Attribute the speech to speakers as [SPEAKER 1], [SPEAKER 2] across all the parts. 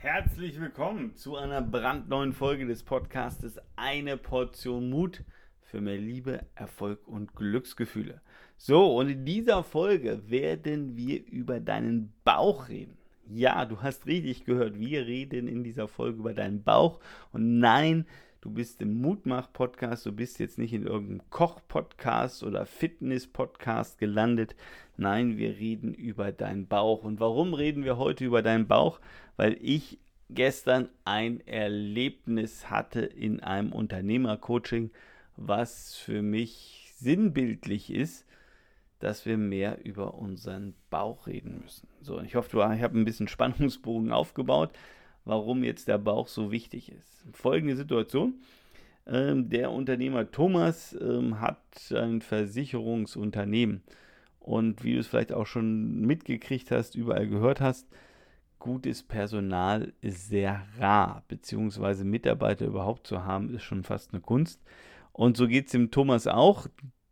[SPEAKER 1] Herzlich willkommen zu einer brandneuen Folge des Podcastes Eine Portion Mut für mehr Liebe, Erfolg und Glücksgefühle. So, und in dieser Folge werden wir über deinen Bauch reden. Ja, du hast richtig gehört, wir reden in dieser Folge über deinen Bauch. Und nein, du bist im Mutmach-Podcast, du bist jetzt nicht in irgendeinem Koch-Podcast oder Fitness-Podcast gelandet. Nein, wir reden über deinen Bauch. Und warum reden wir heute über deinen Bauch? Weil ich gestern ein Erlebnis hatte in einem Unternehmercoaching, was für mich sinnbildlich ist, dass wir mehr über unseren Bauch reden müssen. So, ich hoffe, ich habe ein bisschen Spannungsbogen aufgebaut, warum jetzt der Bauch so wichtig ist. Folgende Situation. Ähm, der Unternehmer Thomas ähm, hat ein Versicherungsunternehmen. Und wie du es vielleicht auch schon mitgekriegt hast, überall gehört hast, gutes Personal ist sehr rar, beziehungsweise Mitarbeiter überhaupt zu haben, ist schon fast eine Kunst. Und so geht es dem Thomas auch,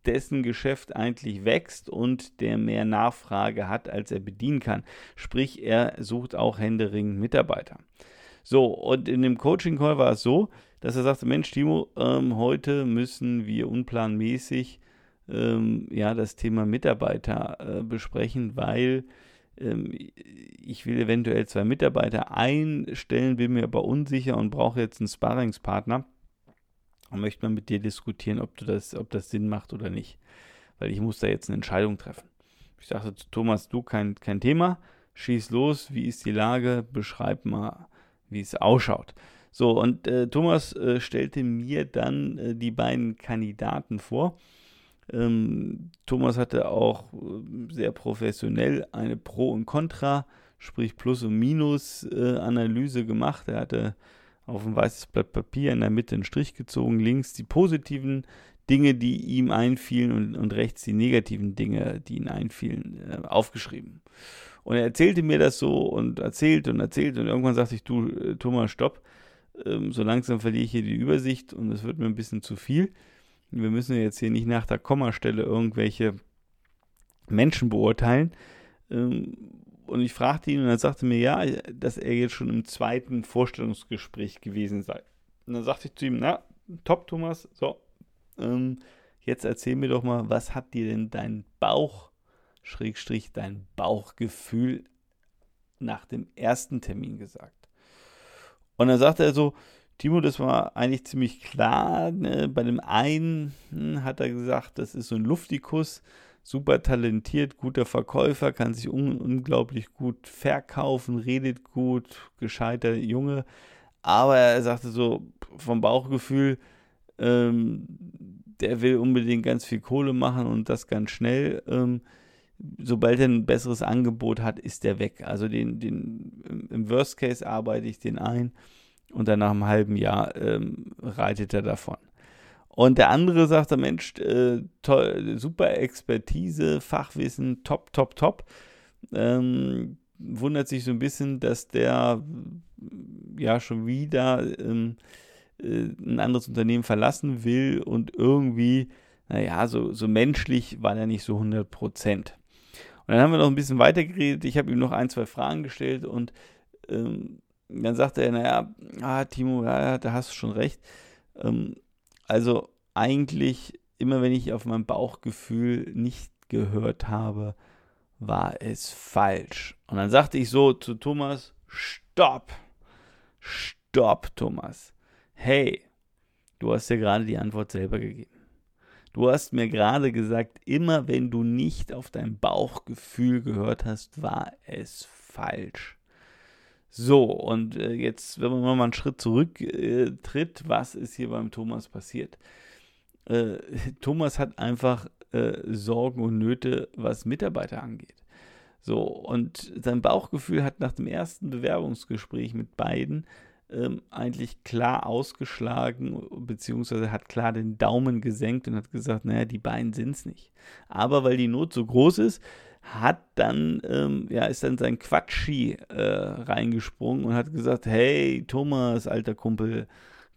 [SPEAKER 1] dessen Geschäft eigentlich wächst und der mehr Nachfrage hat, als er bedienen kann. Sprich, er sucht auch händeringend Mitarbeiter. So, und in dem Coaching-Call war es so, dass er sagte, Mensch, Timo, ähm, heute müssen wir unplanmäßig ähm, ja, das Thema Mitarbeiter äh, besprechen, weil ähm, ich will eventuell zwei Mitarbeiter einstellen, bin mir aber unsicher und brauche jetzt einen Sparringspartner und möchte mal mit dir diskutieren, ob, du das, ob das Sinn macht oder nicht. Weil ich muss da jetzt eine Entscheidung treffen. Ich sagte zu Thomas, du kein, kein Thema, schieß los, wie ist die Lage, beschreib mal, wie es ausschaut. So, und äh, Thomas äh, stellte mir dann äh, die beiden Kandidaten vor. Ähm, Thomas hatte auch äh, sehr professionell eine Pro- und Contra, sprich Plus- und Minus-Analyse gemacht. Er hatte auf ein weißes Blatt Papier in der Mitte einen Strich gezogen, links die positiven Dinge, die ihm einfielen und, und rechts die negativen Dinge, die ihm einfielen, äh, aufgeschrieben. Und er erzählte mir das so und erzählte und erzählte und irgendwann sagte ich, du äh, Thomas, stopp, ähm, so langsam verliere ich hier die Übersicht und es wird mir ein bisschen zu viel. Wir müssen jetzt hier nicht nach der Kommastelle irgendwelche Menschen beurteilen. Ähm, und ich fragte ihn und er sagte mir, ja, dass er jetzt schon im zweiten Vorstellungsgespräch gewesen sei. Und dann sagte ich zu ihm, na, top, Thomas, so, ähm, jetzt erzähl mir doch mal, was hat dir denn dein Bauch, Schrägstrich, dein Bauchgefühl nach dem ersten Termin gesagt? Und dann sagte er so, Timo, das war eigentlich ziemlich klar. Ne? Bei dem einen hm, hat er gesagt, das ist so ein Luftikus super talentiert, guter Verkäufer, kann sich un unglaublich gut verkaufen, redet gut, gescheiter Junge. Aber er sagte so vom Bauchgefühl, ähm, der will unbedingt ganz viel Kohle machen und das ganz schnell. Ähm, sobald er ein besseres Angebot hat, ist der weg. Also den, den, im Worst Case arbeite ich den ein und dann nach einem halben Jahr ähm, reitet er davon. Und der andere sagt, der Mensch, äh, toll, super Expertise, Fachwissen, top, top, top. Ähm, wundert sich so ein bisschen, dass der ja schon wieder ähm, äh, ein anderes Unternehmen verlassen will und irgendwie, naja, so, so menschlich war er nicht so 100 Prozent. Und dann haben wir noch ein bisschen weiter geredet. Ich habe ihm noch ein, zwei Fragen gestellt und ähm, dann sagte er, naja, ah, Timo, ja, da hast du schon recht. Ähm, also eigentlich immer, wenn ich auf mein Bauchgefühl nicht gehört habe, war es falsch. Und dann sagte ich so zu Thomas, stopp, stopp, Thomas. Hey, du hast ja gerade die Antwort selber gegeben. Du hast mir gerade gesagt, immer wenn du nicht auf dein Bauchgefühl gehört hast, war es falsch. So, und äh, jetzt, wenn man mal einen Schritt zurücktritt, äh, was ist hier beim Thomas passiert? Äh, Thomas hat einfach äh, Sorgen und Nöte, was Mitarbeiter angeht. So, und sein Bauchgefühl hat nach dem ersten Bewerbungsgespräch mit beiden ähm, eigentlich klar ausgeschlagen, beziehungsweise hat klar den Daumen gesenkt und hat gesagt, naja, die beiden sind es nicht. Aber weil die Not so groß ist, hat dann, ähm, ja, ist dann sein Quatschi äh, reingesprungen und hat gesagt, hey, Thomas, alter Kumpel,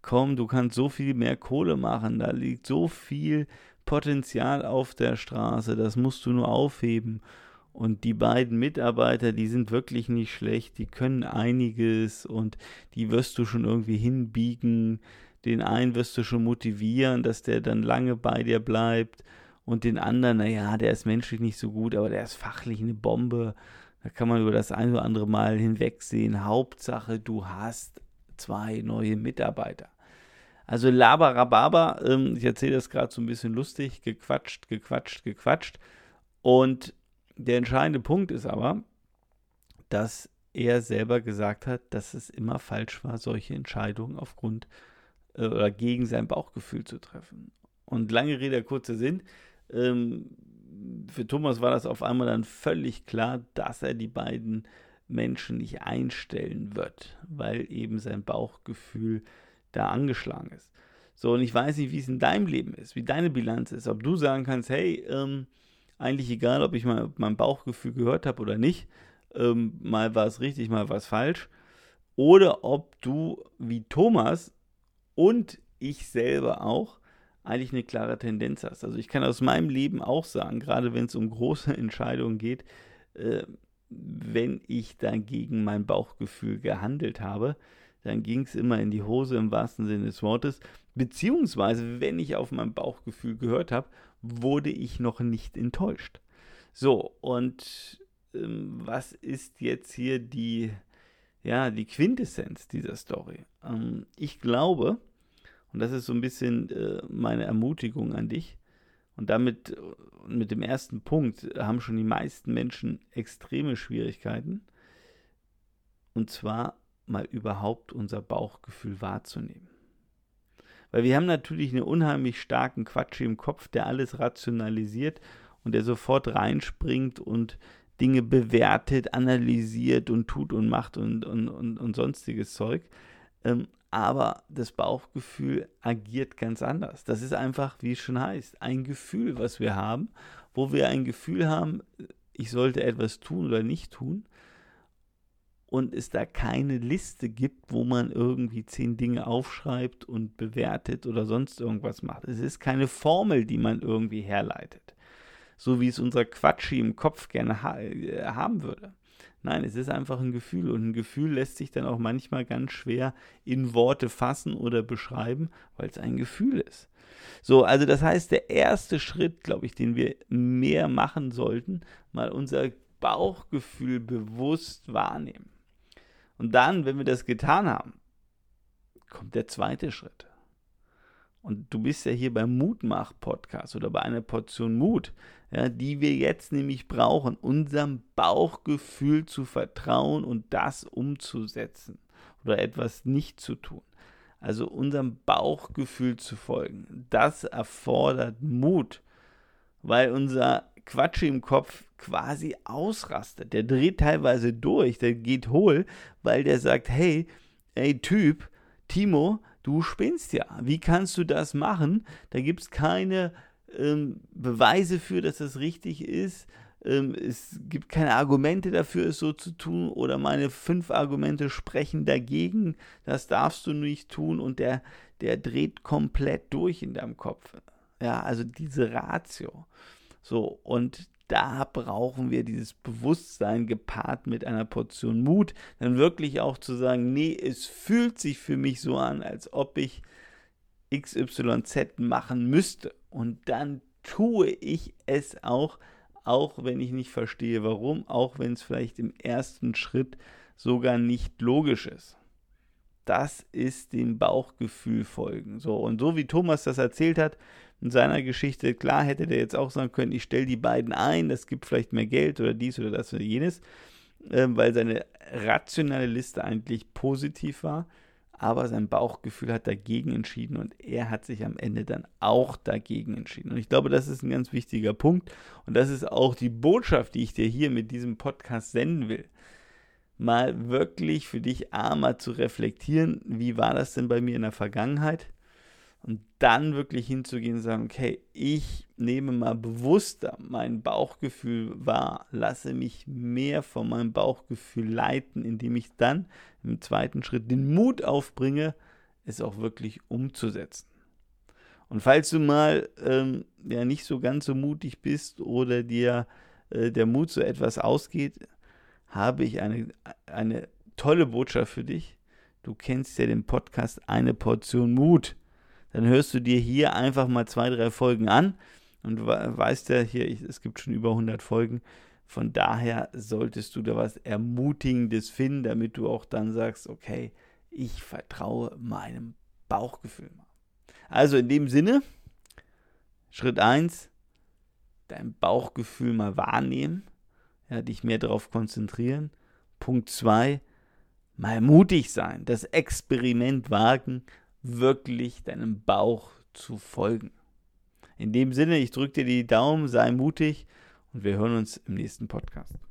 [SPEAKER 1] komm, du kannst so viel mehr Kohle machen, da liegt so viel Potenzial auf der Straße, das musst du nur aufheben. Und die beiden Mitarbeiter, die sind wirklich nicht schlecht, die können einiges und die wirst du schon irgendwie hinbiegen. Den einen wirst du schon motivieren, dass der dann lange bei dir bleibt. Und den anderen, naja, der ist menschlich nicht so gut, aber der ist fachlich eine Bombe. Da kann man über das ein oder andere Mal hinwegsehen. Hauptsache, du hast zwei neue Mitarbeiter. Also Labarababa, ähm, ich erzähle das gerade so ein bisschen lustig, gequatscht, gequatscht, gequatscht. Und der entscheidende Punkt ist aber, dass er selber gesagt hat, dass es immer falsch war, solche Entscheidungen aufgrund äh, oder gegen sein Bauchgefühl zu treffen. Und lange Rede, kurzer Sinn. Ähm, für Thomas war das auf einmal dann völlig klar, dass er die beiden Menschen nicht einstellen wird, weil eben sein Bauchgefühl da angeschlagen ist. So, und ich weiß nicht, wie es in deinem Leben ist, wie deine Bilanz ist, ob du sagen kannst, hey, ähm, eigentlich egal, ob ich mal mein Bauchgefühl gehört habe oder nicht, ähm, mal war es richtig, mal war es falsch, oder ob du wie Thomas und ich selber auch eigentlich eine klare Tendenz hast. Also ich kann aus meinem Leben auch sagen, gerade wenn es um große Entscheidungen geht, äh, wenn ich dagegen mein Bauchgefühl gehandelt habe, dann ging es immer in die Hose im wahrsten Sinne des Wortes. Beziehungsweise, wenn ich auf mein Bauchgefühl gehört habe, wurde ich noch nicht enttäuscht. So, und ähm, was ist jetzt hier die, ja, die Quintessenz dieser Story? Ähm, ich glaube, und das ist so ein bisschen äh, meine Ermutigung an dich. Und damit, äh, mit dem ersten Punkt, haben schon die meisten Menschen extreme Schwierigkeiten. Und zwar mal überhaupt unser Bauchgefühl wahrzunehmen. Weil wir haben natürlich einen unheimlich starken Quatsch im Kopf, der alles rationalisiert und der sofort reinspringt und Dinge bewertet, analysiert und tut und macht und, und, und, und sonstiges Zeug. Ähm, aber das Bauchgefühl agiert ganz anders. Das ist einfach, wie es schon heißt, ein Gefühl, was wir haben, wo wir ein Gefühl haben, ich sollte etwas tun oder nicht tun. Und es da keine Liste gibt, wo man irgendwie zehn Dinge aufschreibt und bewertet oder sonst irgendwas macht. Es ist keine Formel, die man irgendwie herleitet. So wie es unser Quatschi im Kopf gerne ha äh, haben würde. Nein, es ist einfach ein Gefühl und ein Gefühl lässt sich dann auch manchmal ganz schwer in Worte fassen oder beschreiben, weil es ein Gefühl ist. So, also das heißt, der erste Schritt, glaube ich, den wir mehr machen sollten, mal unser Bauchgefühl bewusst wahrnehmen. Und dann, wenn wir das getan haben, kommt der zweite Schritt. Und du bist ja hier beim Mutmach-Podcast oder bei einer Portion Mut, ja, die wir jetzt nämlich brauchen, unserem Bauchgefühl zu vertrauen und das umzusetzen oder etwas nicht zu tun. Also unserem Bauchgefühl zu folgen. Das erfordert Mut, weil unser Quatsch im Kopf quasi ausrastet. Der dreht teilweise durch, der geht hohl, weil der sagt, hey, ey Typ, Timo, du spinnst ja. Wie kannst du das machen? Da gibt es keine ähm, Beweise für, dass das richtig ist. Ähm, es gibt keine Argumente dafür, es so zu tun. Oder meine fünf Argumente sprechen dagegen. Das darfst du nicht tun. Und der, der dreht komplett durch in deinem Kopf. Ja, also diese Ratio. So, und da brauchen wir dieses Bewusstsein gepaart mit einer Portion Mut, dann wirklich auch zu sagen, nee, es fühlt sich für mich so an, als ob ich XYZ machen müsste. Und dann tue ich es auch, auch wenn ich nicht verstehe, warum, auch wenn es vielleicht im ersten Schritt sogar nicht logisch ist. Das ist dem Bauchgefühl folgen. So, und so wie Thomas das erzählt hat, in seiner Geschichte, klar hätte der jetzt auch sagen können, ich stelle die beiden ein, das gibt vielleicht mehr Geld oder dies oder das oder jenes, äh, weil seine rationale Liste eigentlich positiv war, aber sein Bauchgefühl hat dagegen entschieden und er hat sich am Ende dann auch dagegen entschieden. Und ich glaube, das ist ein ganz wichtiger Punkt und das ist auch die Botschaft, die ich dir hier mit diesem Podcast senden will. Mal wirklich für dich einmal zu reflektieren, wie war das denn bei mir in der Vergangenheit? Und dann wirklich hinzugehen und sagen, okay, ich nehme mal bewusster mein Bauchgefühl wahr, lasse mich mehr von meinem Bauchgefühl leiten, indem ich dann im zweiten Schritt den Mut aufbringe, es auch wirklich umzusetzen. Und falls du mal ähm, ja nicht so ganz so mutig bist oder dir äh, der Mut so etwas ausgeht, habe ich eine, eine tolle Botschaft für dich. Du kennst ja den Podcast Eine Portion Mut. Dann hörst du dir hier einfach mal zwei, drei Folgen an und weißt ja, hier, es gibt schon über 100 Folgen. Von daher solltest du da was Ermutigendes finden, damit du auch dann sagst, okay, ich vertraue meinem Bauchgefühl. Also in dem Sinne, Schritt 1, dein Bauchgefühl mal wahrnehmen, ja, dich mehr darauf konzentrieren. Punkt 2, mal mutig sein, das Experiment wagen, wirklich deinem Bauch zu folgen. In dem Sinne, ich drücke dir die Daumen, sei mutig und wir hören uns im nächsten Podcast.